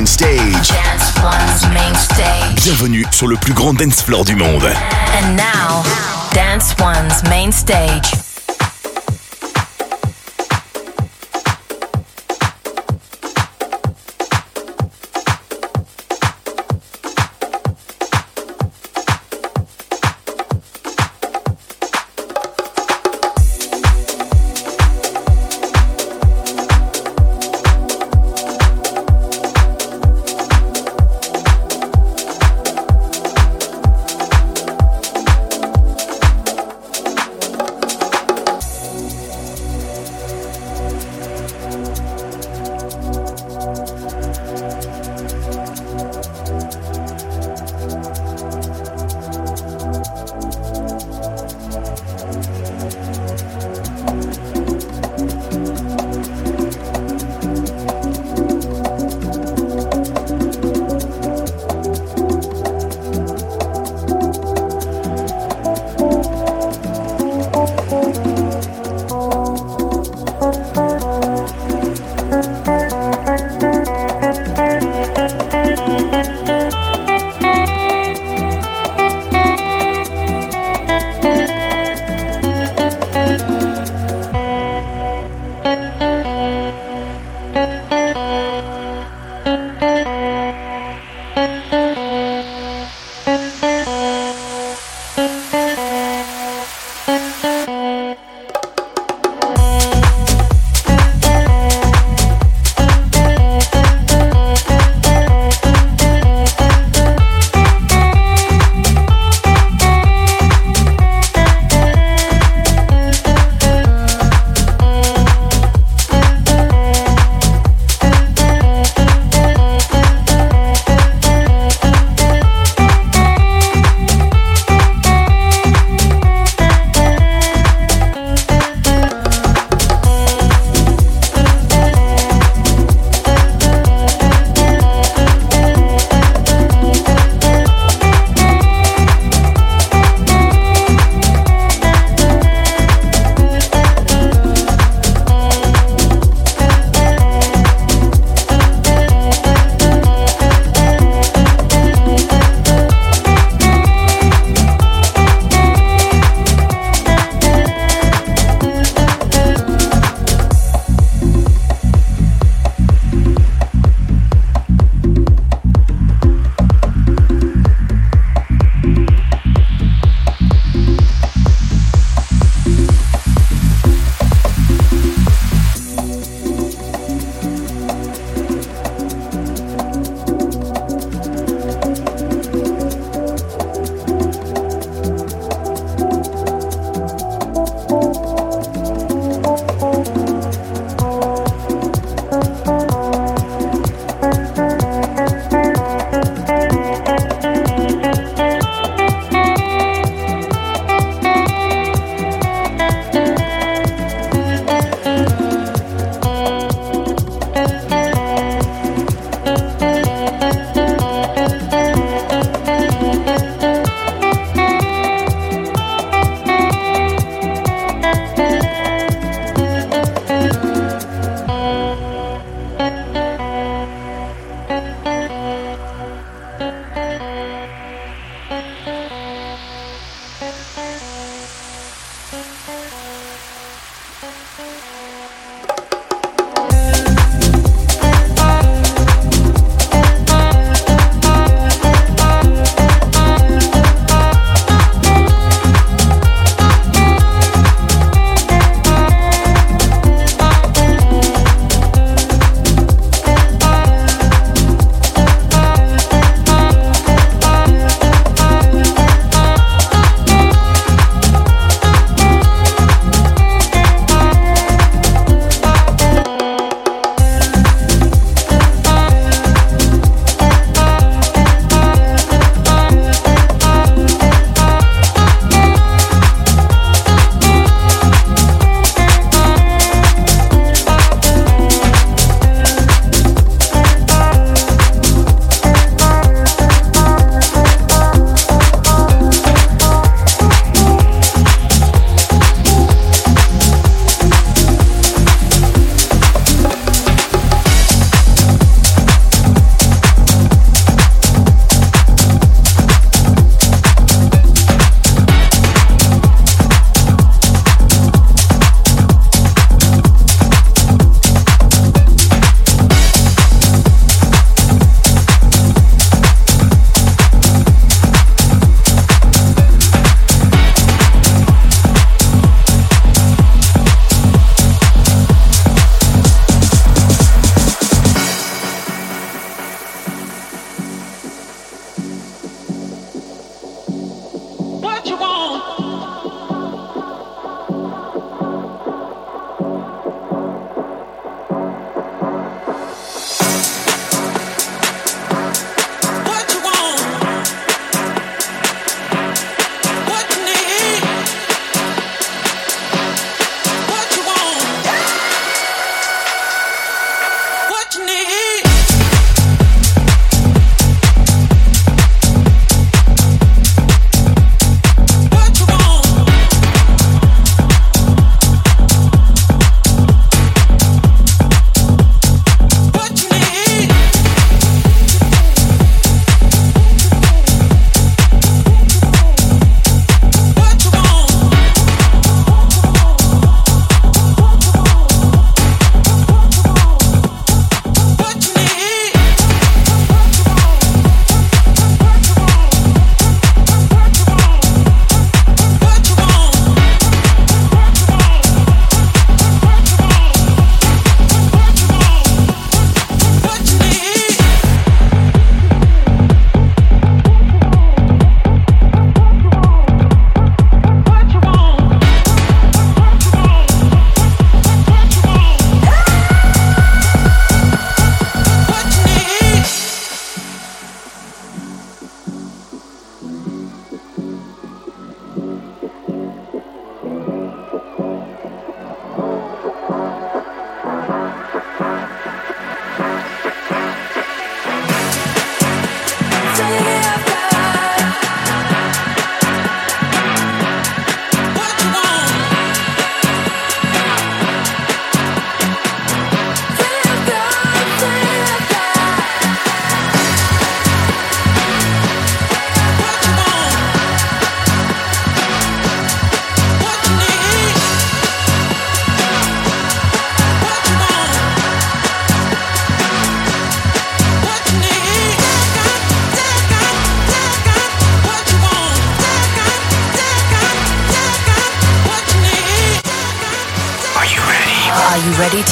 main stage. Dance One's main stage. Bienvenue sur le plus grand dance floor du monde. And now, Dance One's main stage.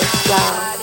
flow.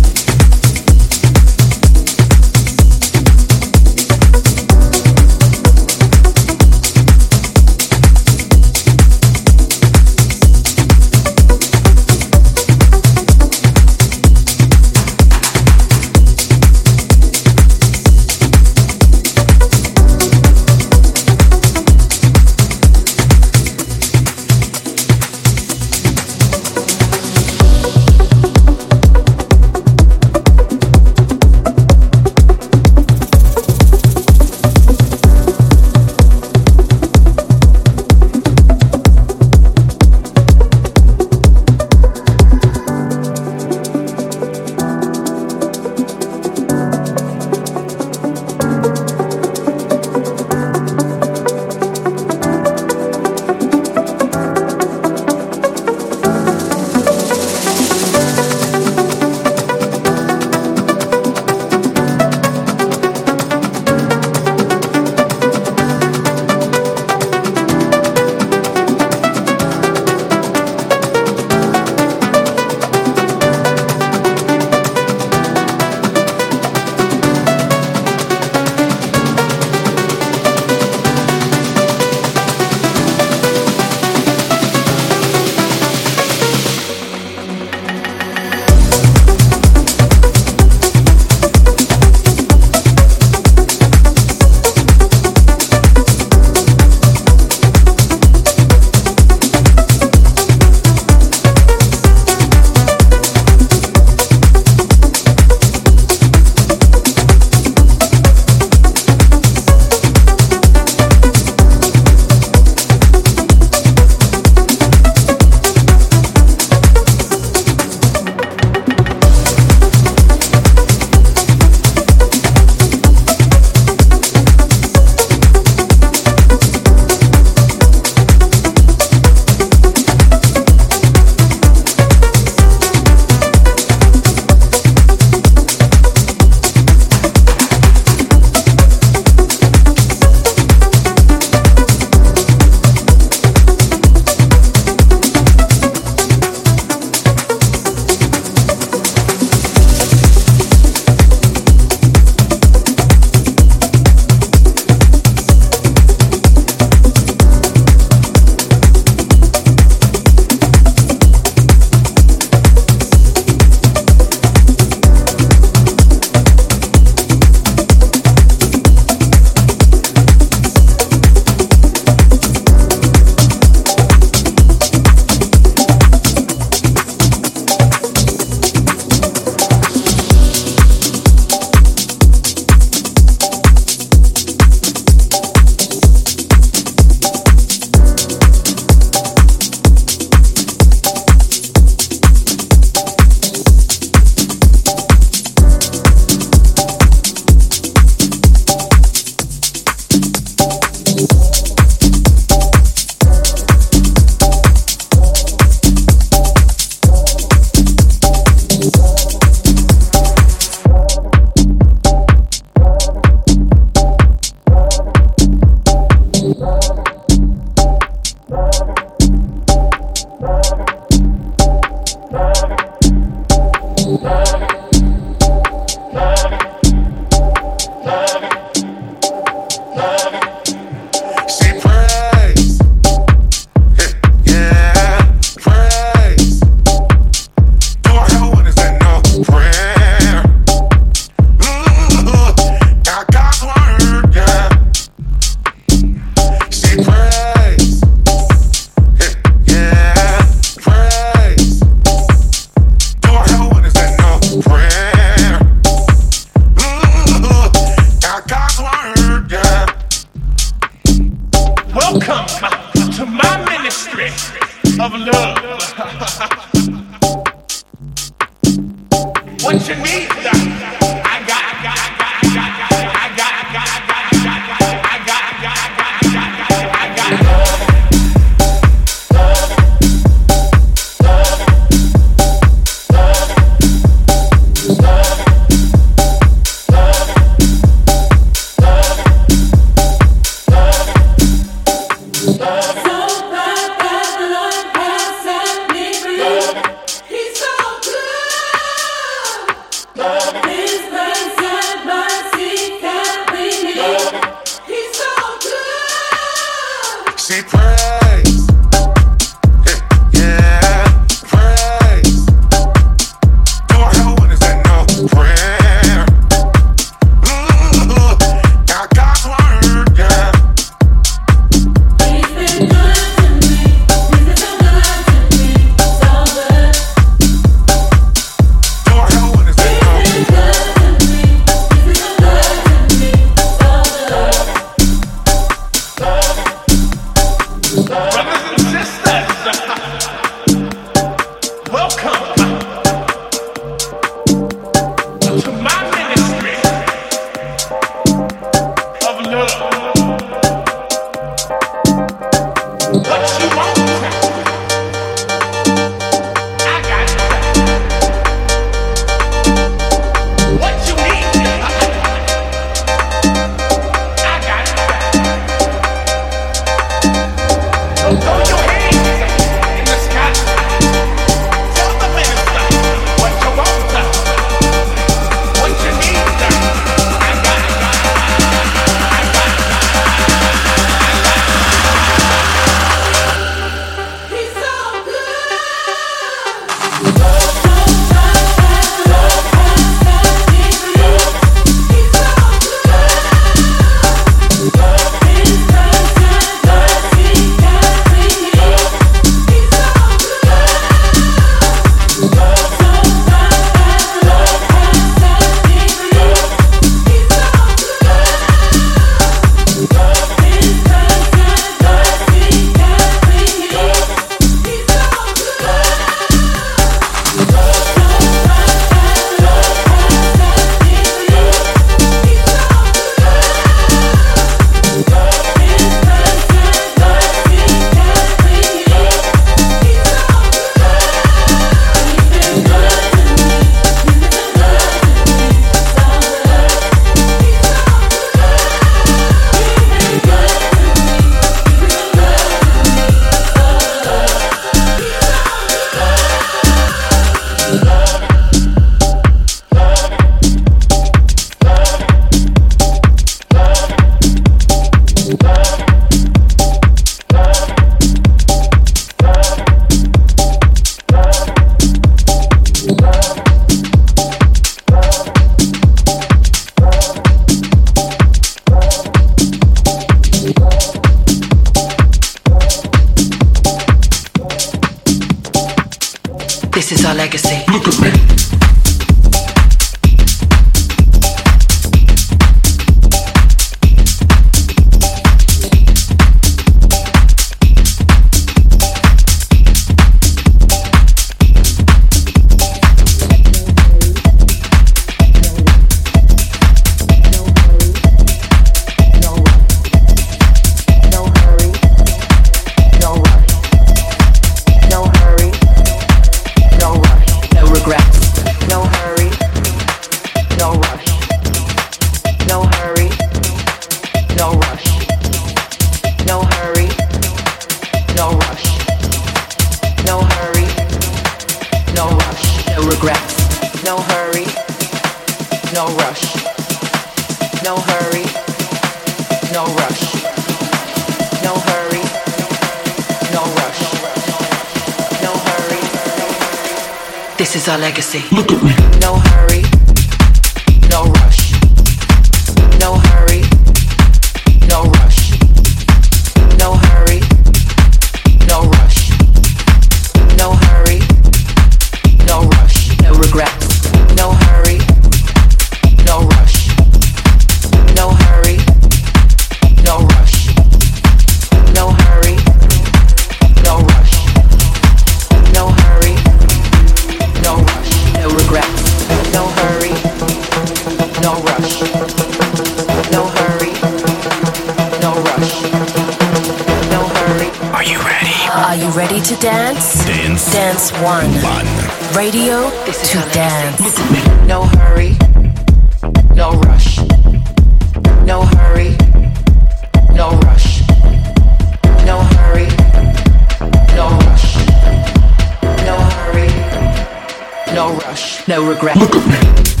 No regret.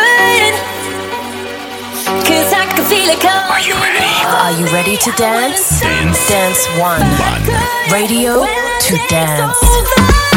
good. Cause I can feel it coming. Are you ready? Are you ready to dance? Dance, dance one. one. Radio to dance.